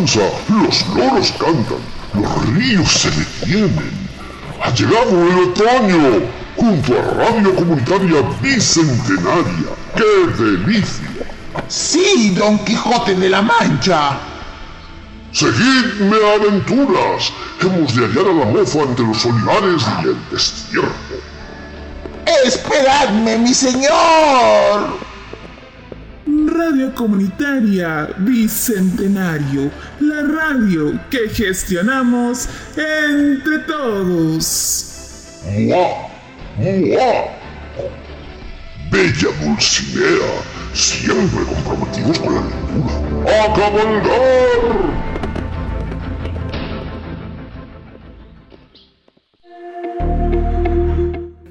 Los loros cantan, los ríos se detienen. Ha llegado el otoño, junto a Radio Comunitaria Bicentenaria. ¡Qué delicia! Sí, Don Quijote de la Mancha. Seguidme aventuras. Hemos de hallar a la mofa entre los olivares y el destierro. Esperadme, mi señor. Radio Comunitaria Bicentenario, la radio que gestionamos entre todos. Bella Dulcinea, siempre comprometidos con la lectura. ¡A cabalgar!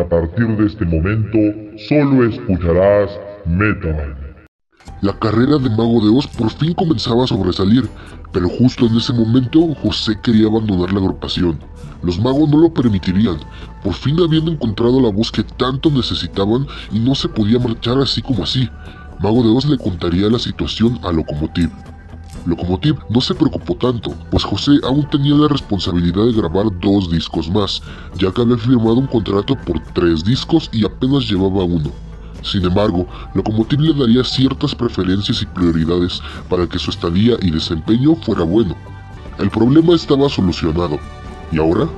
A partir de este momento solo escucharás metal. La carrera de Mago de Oz por fin comenzaba a sobresalir, pero justo en ese momento José quería abandonar la agrupación. Los magos no lo permitirían, por fin habían encontrado la voz que tanto necesitaban y no se podía marchar así como así. Mago de Oz le contaría la situación a Locomotive. Locomotive no se preocupó tanto, pues José aún tenía la responsabilidad de grabar dos discos más, ya que había firmado un contrato por tres discos y apenas llevaba uno. Sin embargo, Locomotive le daría ciertas preferencias y prioridades para que su estadía y desempeño fuera bueno. El problema estaba solucionado. ¿Y ahora?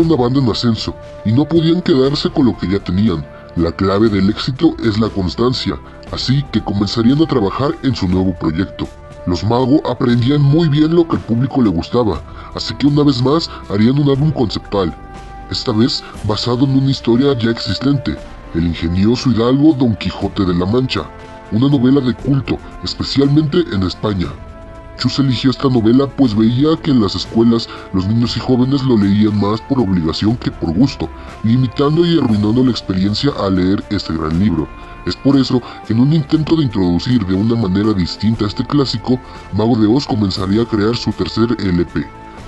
Una banda en ascenso y no podían quedarse con lo que ya tenían. La clave del éxito es la constancia, así que comenzarían a trabajar en su nuevo proyecto. Los Mago aprendían muy bien lo que al público le gustaba, así que una vez más harían un álbum conceptual, esta vez basado en una historia ya existente, el ingenioso hidalgo Don Quijote de la Mancha, una novela de culto, especialmente en España. Chus eligió esta novela pues veía que en las escuelas los niños y jóvenes lo leían más por obligación que por gusto, limitando y arruinando la experiencia al leer este gran libro. Es por eso que en un intento de introducir de una manera distinta este clásico, Mago de Oz comenzaría a crear su tercer LP,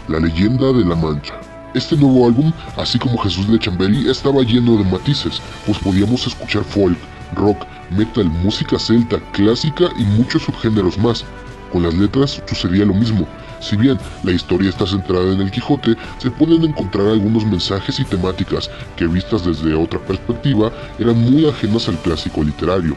La leyenda de la Mancha. Este nuevo álbum, así como Jesús de Chambeli, estaba lleno de matices, pues podíamos escuchar folk, rock, metal, música celta, clásica y muchos subgéneros más. Con las letras sucedía lo mismo. Si bien la historia está centrada en el Quijote, se pueden encontrar algunos mensajes y temáticas que vistas desde otra perspectiva eran muy ajenas al clásico literario.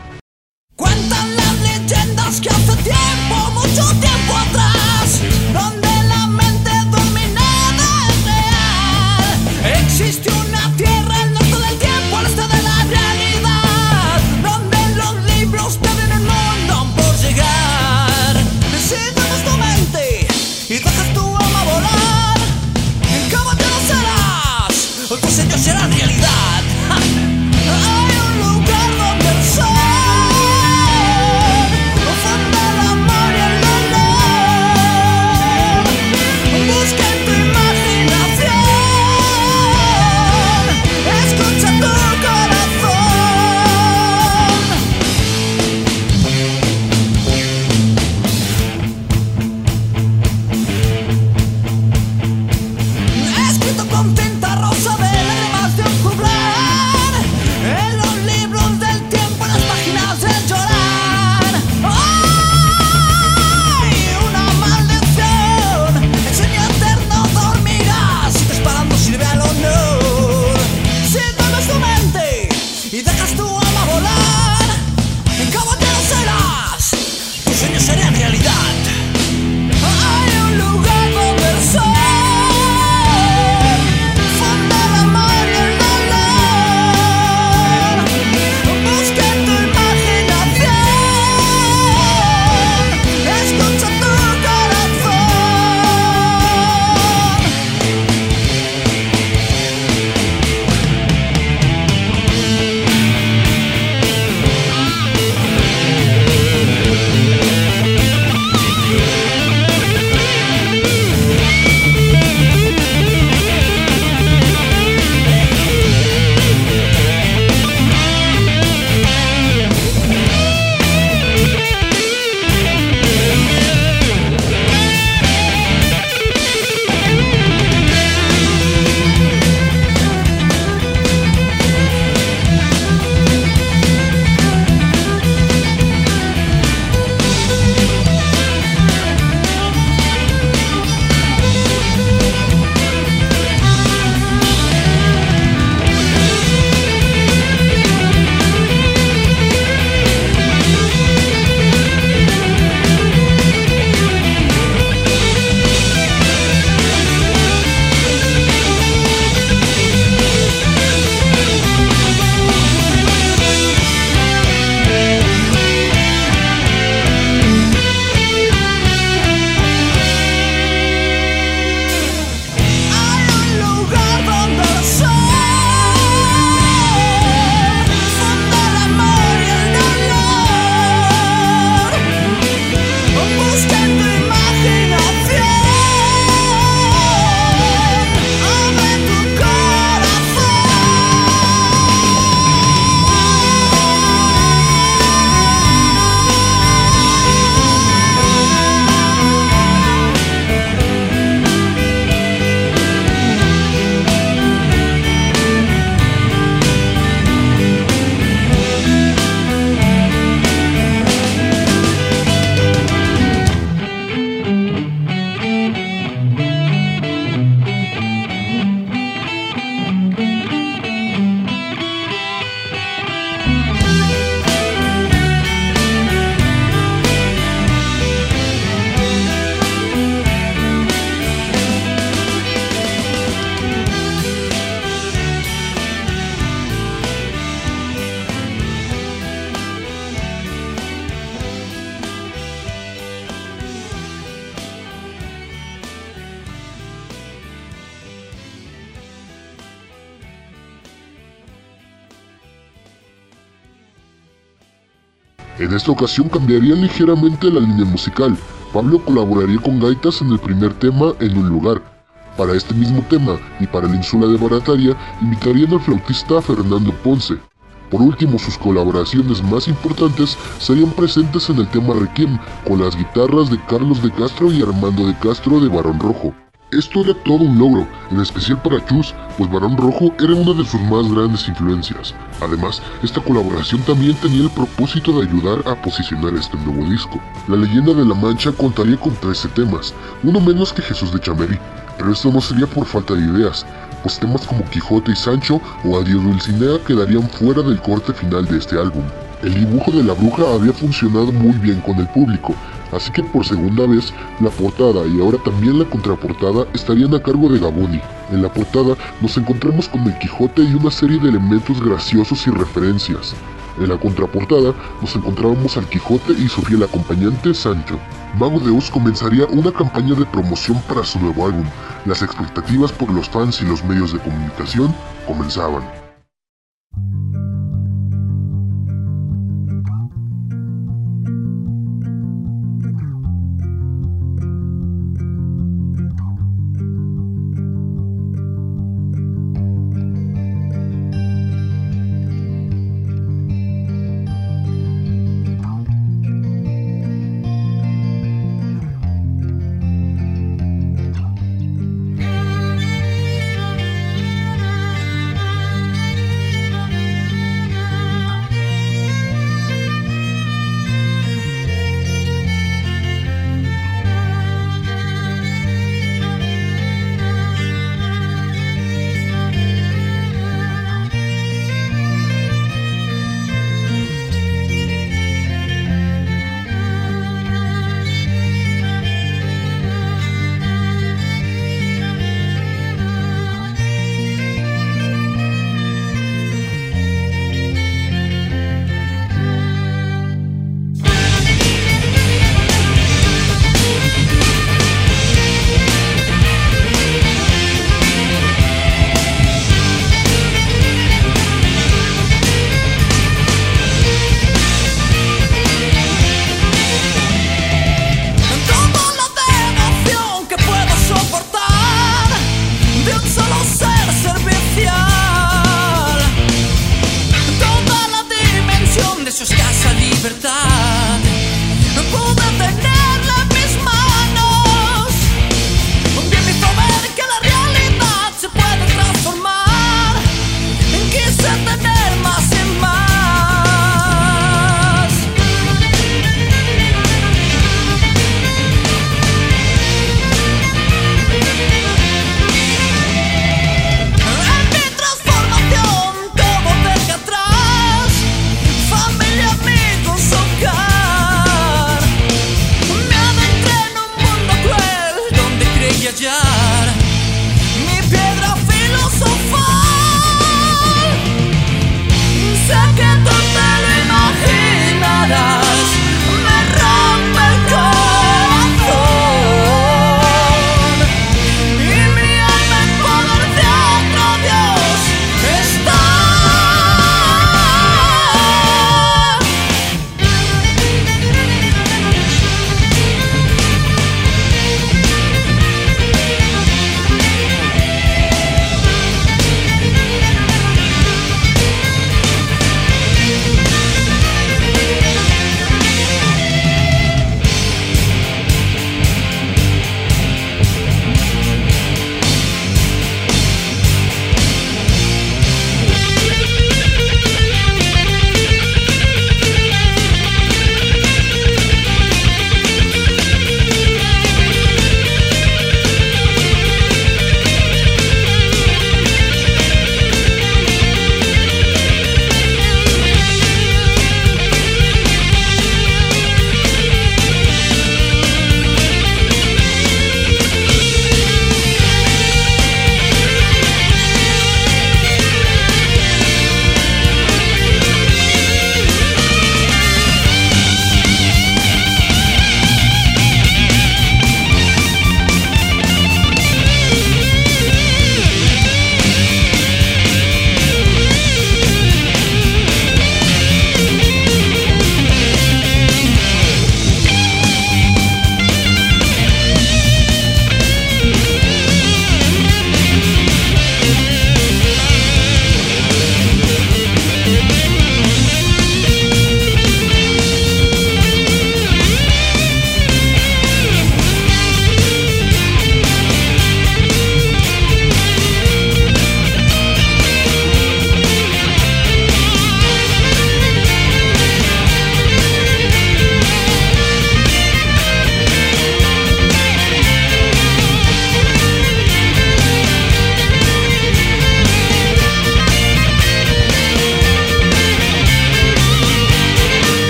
Esta ocasión cambiaría ligeramente la línea musical. Pablo colaboraría con gaitas en el primer tema en un lugar. Para este mismo tema y para la ínsula de Barataria invitarían al flautista Fernando Ponce. Por último, sus colaboraciones más importantes serían presentes en el tema Requiem con las guitarras de Carlos de Castro y Armando de Castro de Barón Rojo. Esto era todo un logro, en especial para Chus, pues Barón Rojo era una de sus más grandes influencias. Además, esta colaboración también tenía el propósito de ayudar a posicionar este nuevo disco. La leyenda de la Mancha contaría con 13 temas, uno menos que Jesús de Chamerí, pero esto no sería por falta de ideas, pues temas como Quijote y Sancho o Adiós Dulcinea quedarían fuera del corte final de este álbum. El dibujo de la bruja había funcionado muy bien con el público, así que por segunda vez la portada y ahora también la contraportada estarían a cargo de Gaboni. En la portada nos encontramos con el Quijote y una serie de elementos graciosos y referencias. En la contraportada nos encontrábamos al Quijote y su fiel acompañante Sancho. Mago de comenzaría una campaña de promoción para su nuevo álbum. Las expectativas por los fans y los medios de comunicación comenzaban.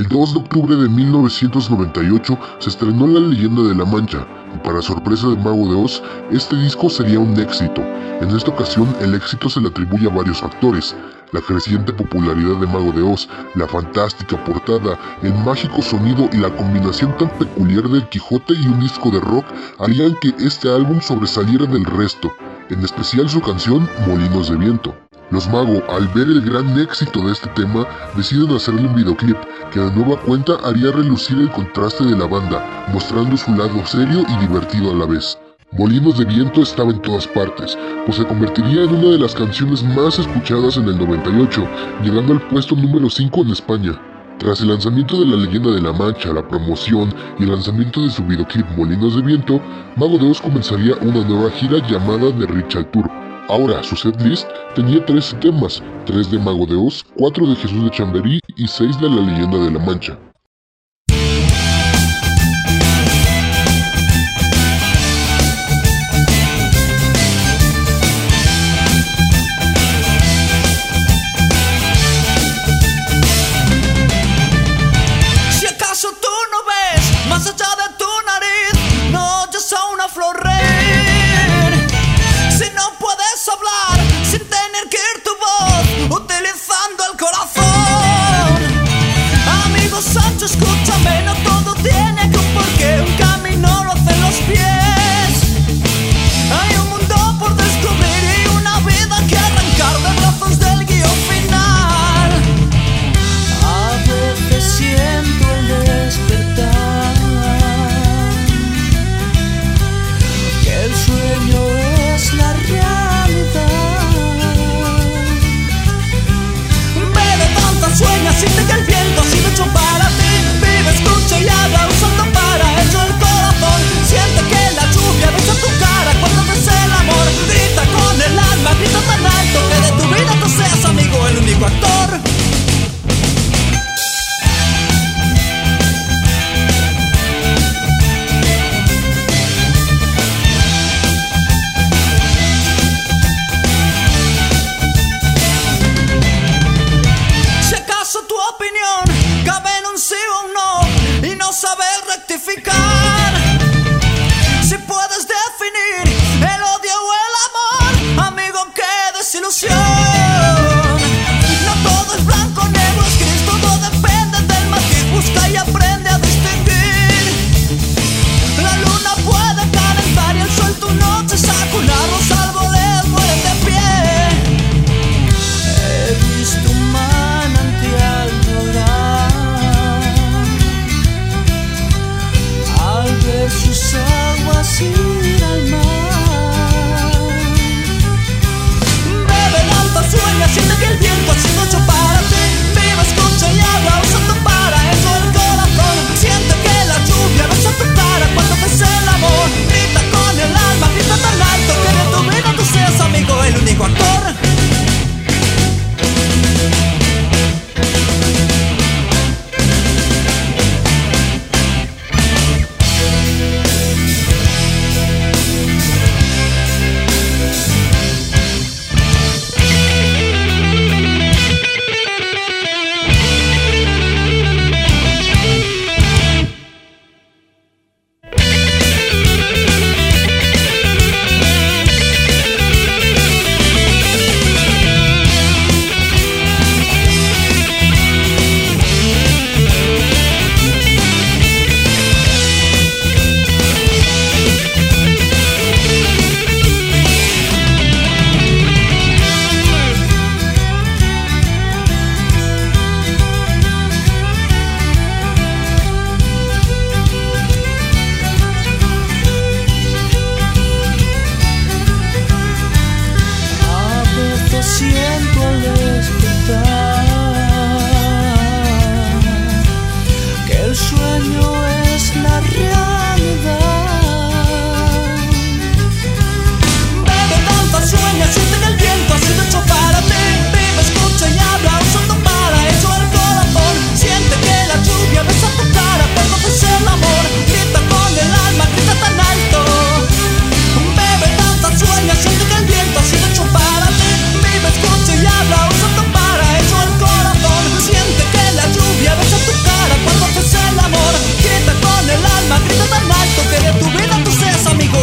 El 2 de octubre de 1998 se estrenó La leyenda de la Mancha, y para sorpresa de Mago de Oz, este disco sería un éxito. En esta ocasión, el éxito se le atribuye a varios factores. La creciente popularidad de Mago de Oz, la fantástica portada, el mágico sonido y la combinación tan peculiar del Quijote y un disco de rock harían que este álbum sobresaliera del resto, en especial su canción Molinos de Viento. Los Mago, al ver el gran éxito de este tema, deciden hacerle un videoclip que de nueva cuenta haría relucir el contraste de la banda, mostrando su lado serio y divertido a la vez. Molinos de Viento estaba en todas partes, pues se convertiría en una de las canciones más escuchadas en el 98, llegando al puesto número 5 en España. Tras el lanzamiento de La Leyenda de la Mancha, la promoción y el lanzamiento de su videoclip Molinos de Viento, Mago de Oz comenzaría una nueva gira llamada The Richard Tour, Ahora, su setlist tenía 13 temas, 3 de Mago de Oz, 4 de Jesús de Chamberí y 6 de La Leyenda de la Mancha.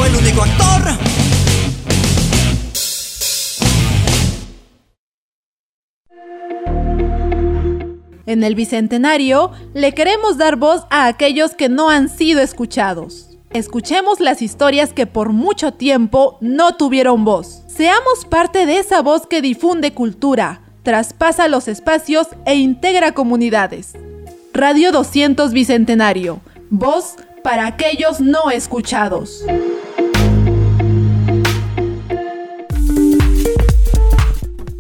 El único actor. En el Bicentenario le queremos dar voz a aquellos que no han sido escuchados. Escuchemos las historias que por mucho tiempo no tuvieron voz. Seamos parte de esa voz que difunde cultura, traspasa los espacios e integra comunidades. Radio 200 Bicentenario. Voz para aquellos no escuchados.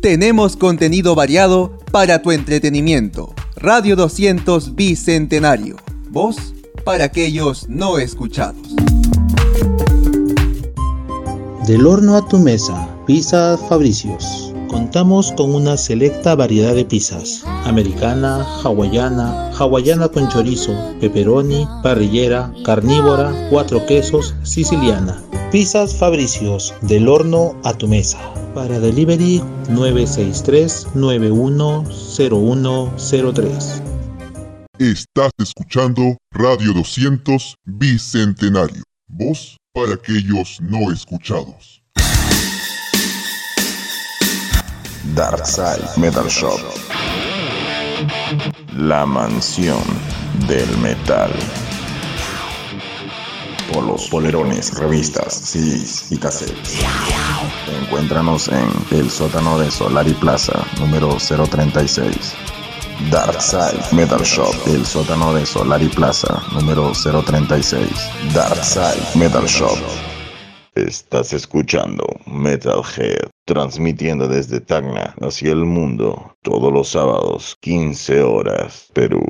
Tenemos contenido variado para tu entretenimiento. Radio 200 Bicentenario. Voz para aquellos no escuchados. Del horno a tu mesa, Pizza Fabricios. Contamos con una selecta variedad de pizzas. Americana, hawaiana, hawaiana con chorizo, pepperoni, parrillera, carnívora, cuatro quesos, siciliana. Pizzas Fabricios, del horno a tu mesa. Para delivery 963-910103. Estás escuchando Radio 200 Bicentenario. Voz para aquellos no escuchados. Darkside Metal Shop. La mansión del metal. Polos, polerones, revistas, CDs y cassettes. Encuéntranos en el sótano de Solari Plaza, número 036. Darkside Metal Shop, el sótano de Solari Plaza, número 036. Darkside Metal Shop. Estás escuchando Metalhead, transmitiendo desde Tacna hacia el mundo, todos los sábados, 15 horas, Perú.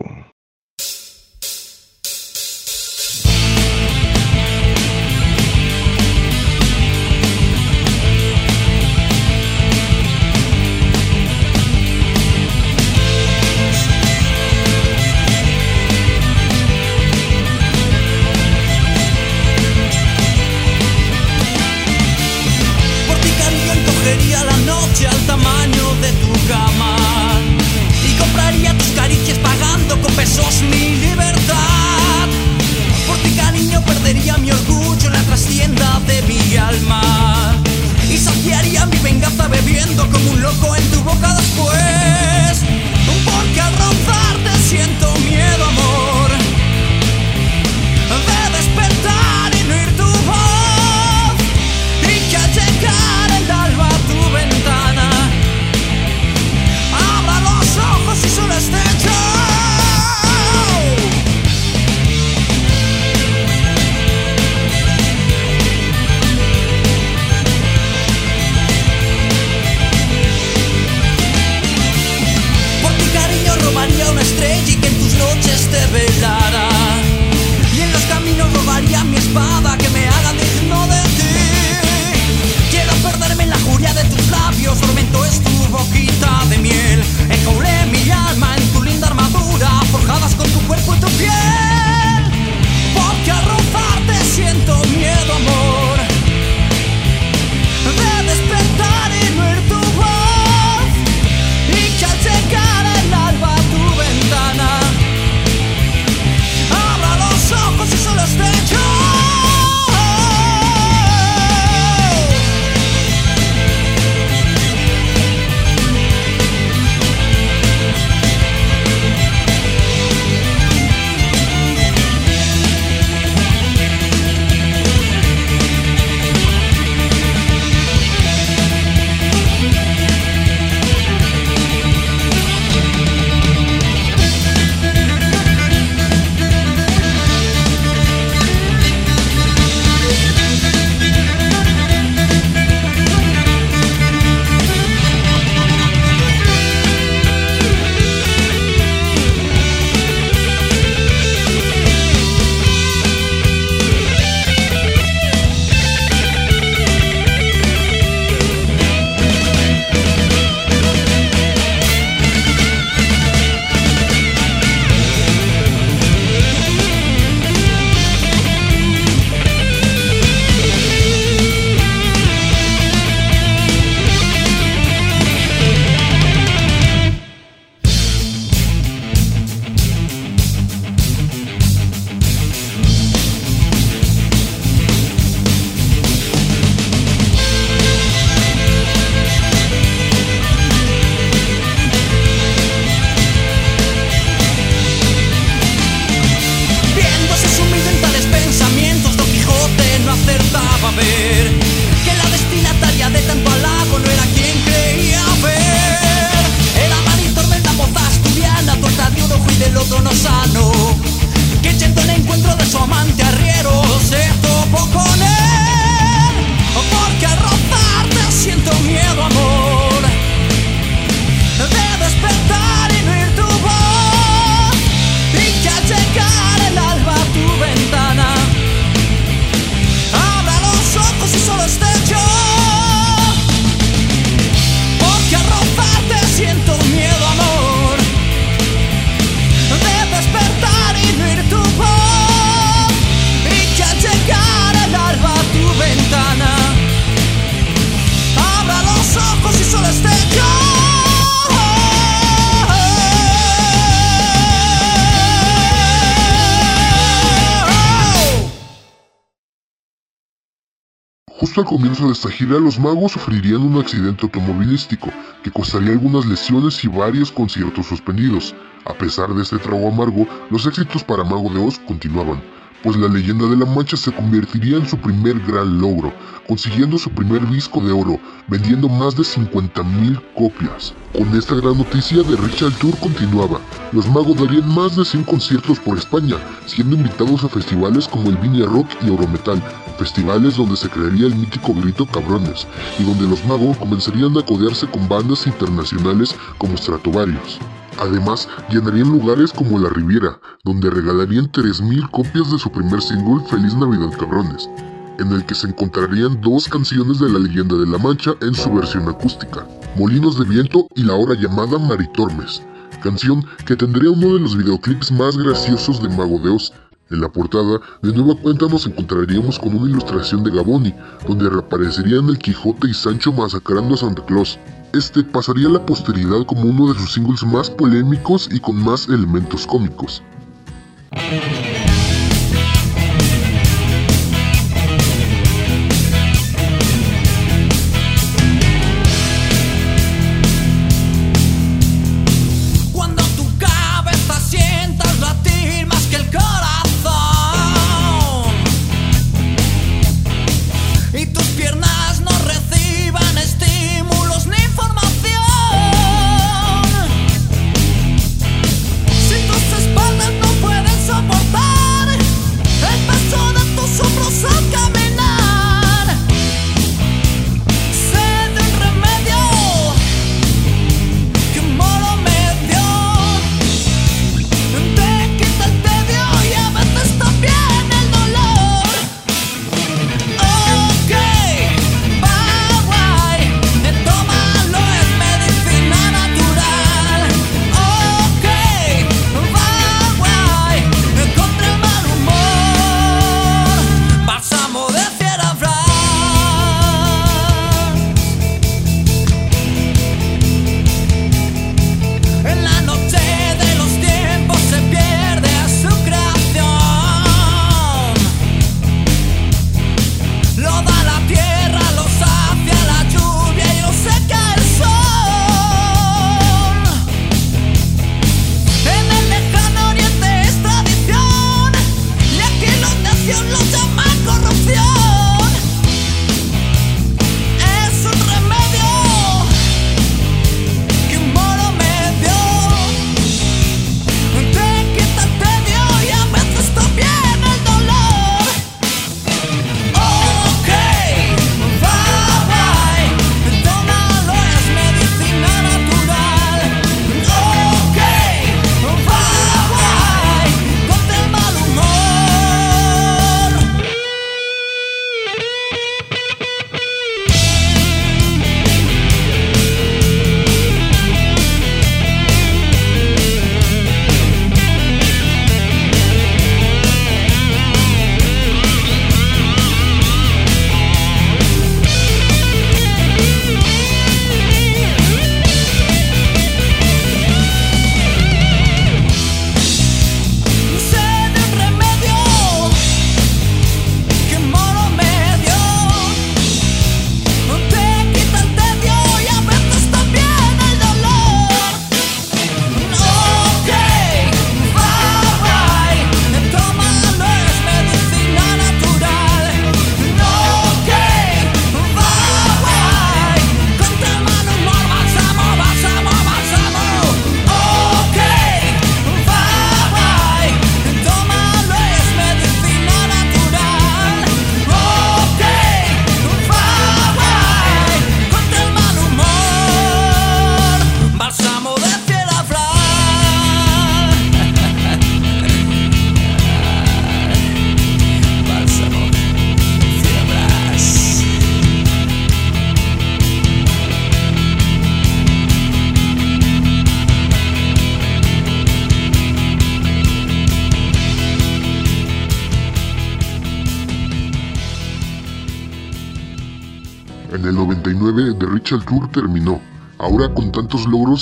dinheiro, amor. Justo al comienzo de esta gira, los magos sufrirían un accidente automovilístico que costaría algunas lesiones y varios conciertos suspendidos. A pesar de este trago amargo, los éxitos para Mago de Oz continuaban, pues la leyenda de la Mancha se convertiría en su primer gran logro, consiguiendo su primer disco de oro, vendiendo más de 50.000 copias. Con esta gran noticia, The Richard Tour continuaba. Los magos darían más de 100 conciertos por España, siendo invitados a festivales como el Viña Rock y Eurometal, festivales donde se crearía el mítico grito cabrones, y donde los magos comenzarían a codearse con bandas internacionales como Stratovarius. Además, llenarían lugares como La Riviera, donde regalarían 3.000 copias de su primer single Feliz Navidad Cabrones, en el que se encontrarían dos canciones de la leyenda de la Mancha en su versión acústica, Molinos de Viento y la hora llamada Maritormes, canción que tendría uno de los videoclips más graciosos de Mago de. En la portada, de nueva cuenta nos encontraríamos con una ilustración de Gaboni, donde reaparecerían el Quijote y Sancho masacrando a Santa Claus. Este pasaría a la posteridad como uno de sus singles más polémicos y con más elementos cómicos.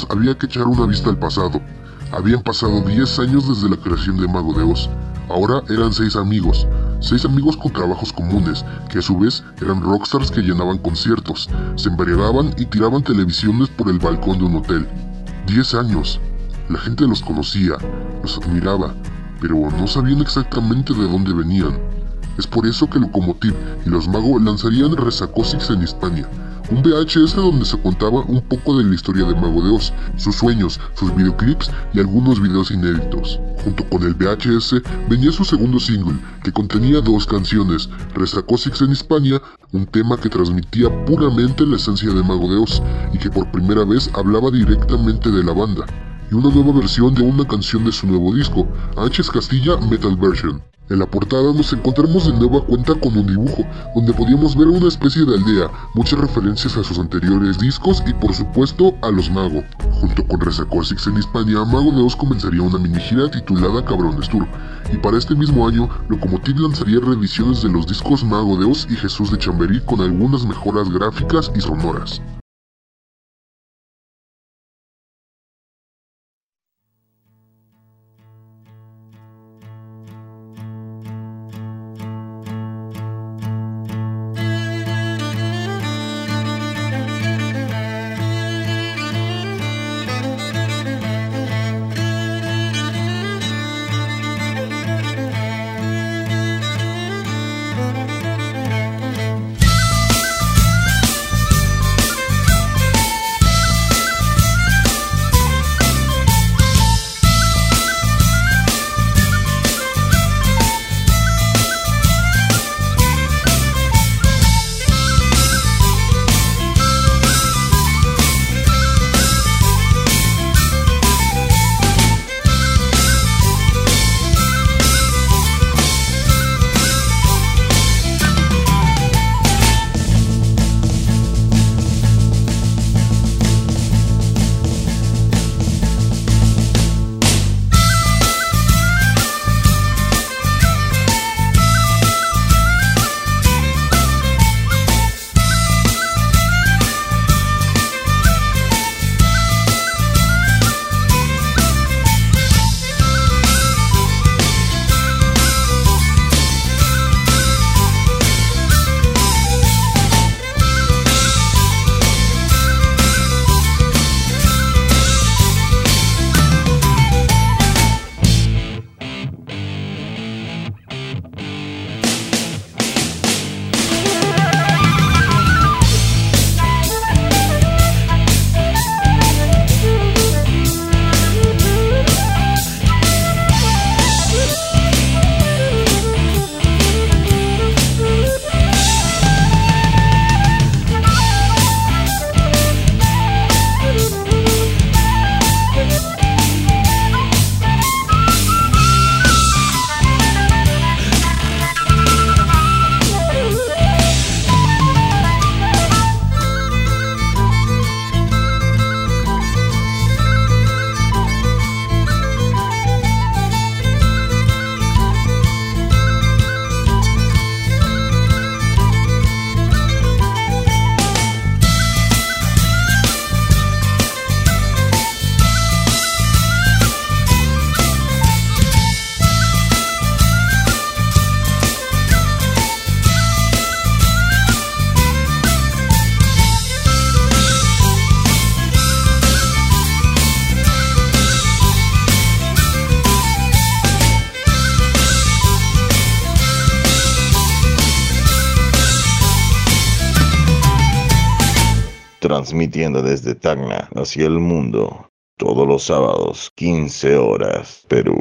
Había que echar una vista al pasado. Habían pasado 10 años desde la creación de Mago de Oz. Ahora eran seis amigos, seis amigos con trabajos comunes, que a su vez eran rockstars que llenaban conciertos, se embriagaban y tiraban televisiones por el balcón de un hotel. Diez años. La gente los conocía, los admiraba, pero no sabían exactamente de dónde venían. Es por eso que Locomotiv y los Mago lanzarían Resacosix en Hispania, un VHS donde se contaba un poco de la historia de Mago de Oz, sus sueños, sus videoclips y algunos videos inéditos. Junto con el VHS venía su segundo single, que contenía dos canciones, Resacosix en Hispania, un tema que transmitía puramente la esencia de Mago de Oz y que por primera vez hablaba directamente de la banda, y una nueva versión de una canción de su nuevo disco, H. Castilla Metal Version. En la portada nos encontramos de nueva cuenta con un dibujo, donde podíamos ver una especie de aldea, muchas referencias a sus anteriores discos y por supuesto a los Mago. Junto con Resacosix en Hispania, Mago de Oz comenzaría una mini gira titulada Cabrones Tour, y para este mismo año, Locomotiv lanzaría reediciones de los discos Mago de Oz y Jesús de Chamberí con algunas mejoras gráficas y sonoras. Transmitiendo desde Tacna hacia el mundo todos los sábados, 15 horas, Perú.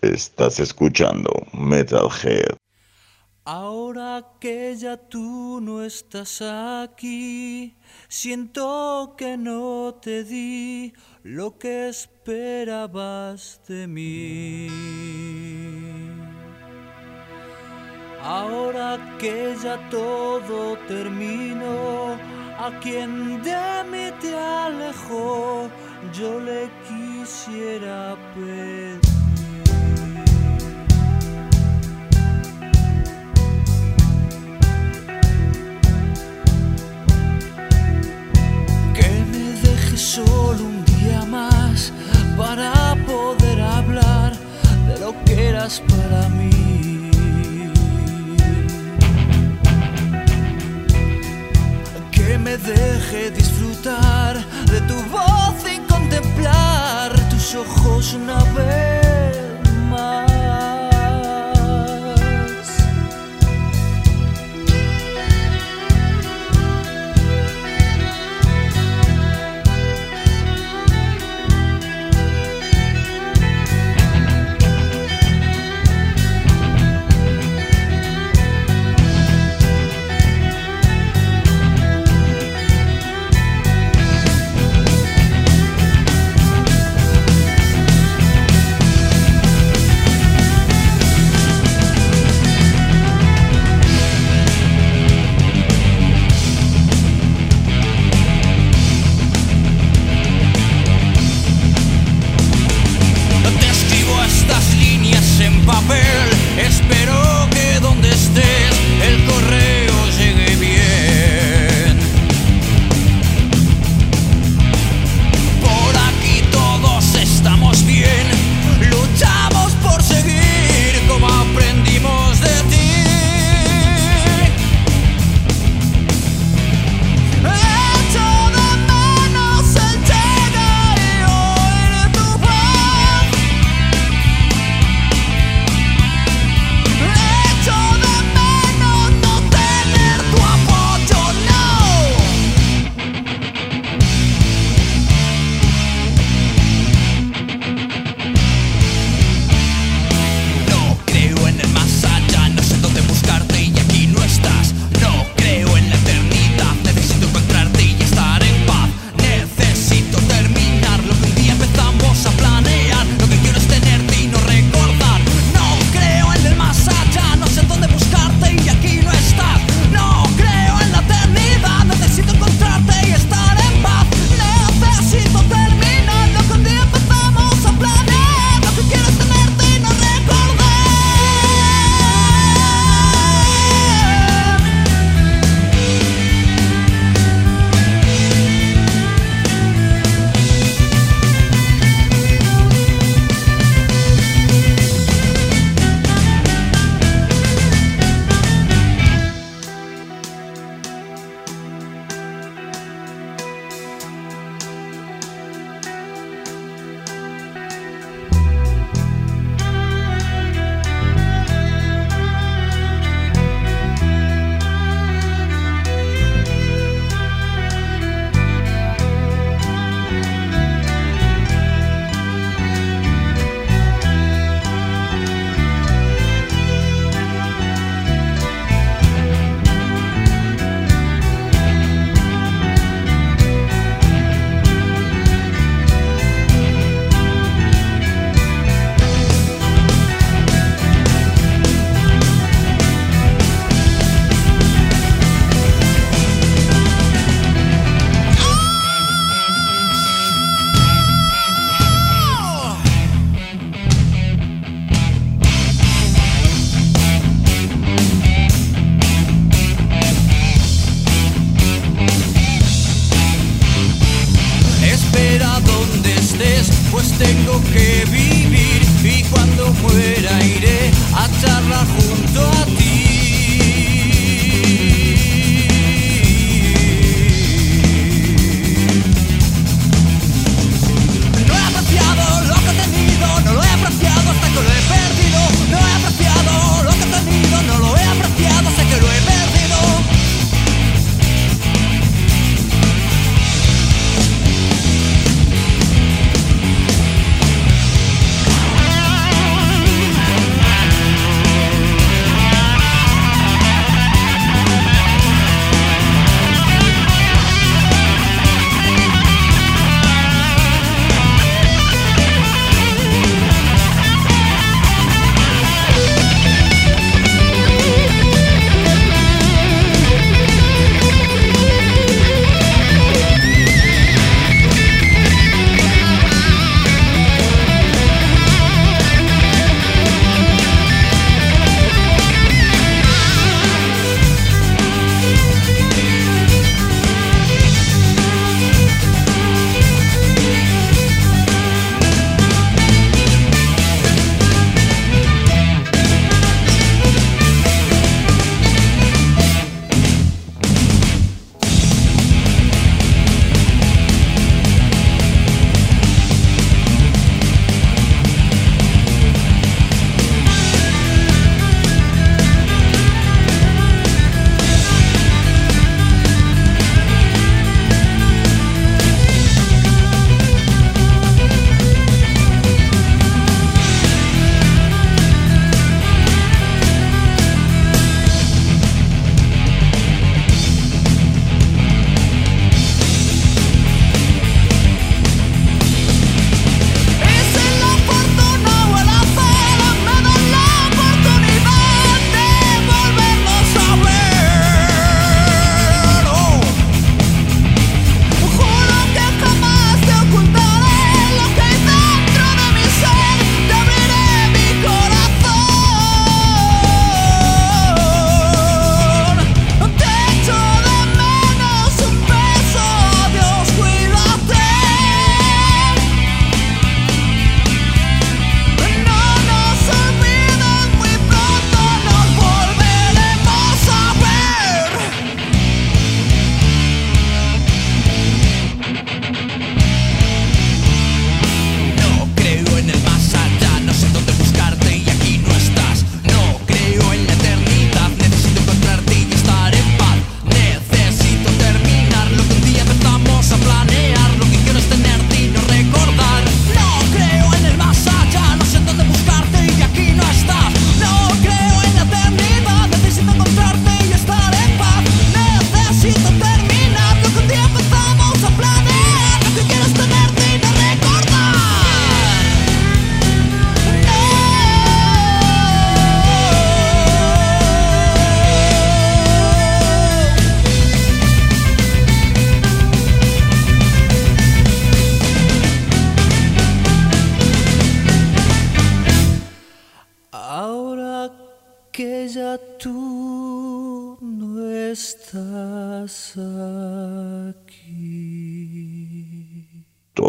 Estás escuchando Metalhead. Ahora que ya tú no estás aquí, siento que no te di lo que esperabas de mí. Ahora que ya todo terminó, a quien de mí te alejó, yo le quisiera pedir. Que me dejes solo un día más para poder hablar de lo que eras estás que me deje disfrutar de tu voz y contemplar tus ojos una vez.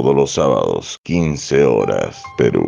Todos los sábados, 15 horas, Perú.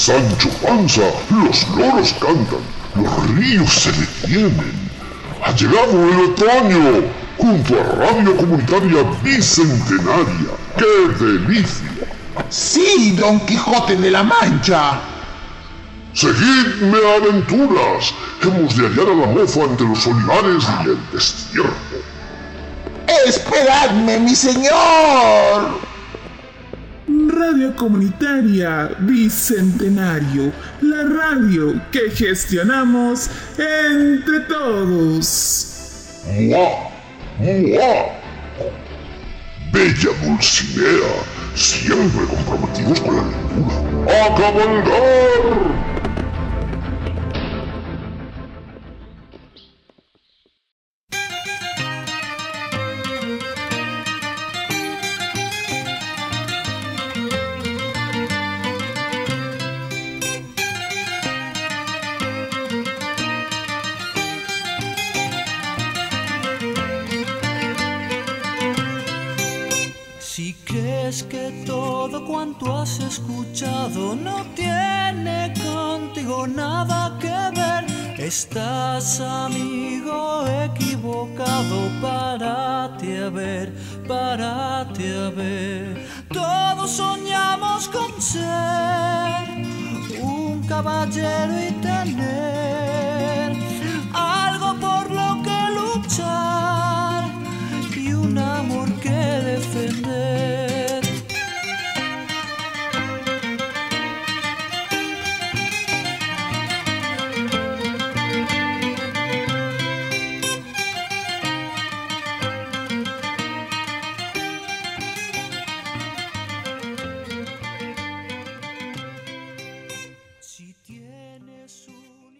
Sancho Panza, los loros cantan, los ríos se detienen. Ha llegado el otoño, junto a Radio Comunitaria Bicentenaria. ¡Qué delicia! Sí, Don Quijote de la Mancha. Seguidme aventuras. Hemos de hallar a la mofa entre los olivares y el destierro. Esperadme, mi señor. Radio Comunitaria Bicentenario, la radio que gestionamos entre todos. Bella Dulcinea, siempre comprometidos con la lectura. ¡A! Estás amigo equivocado, párate a ver, párate a ver. Todos soñamos con ser un caballero y tener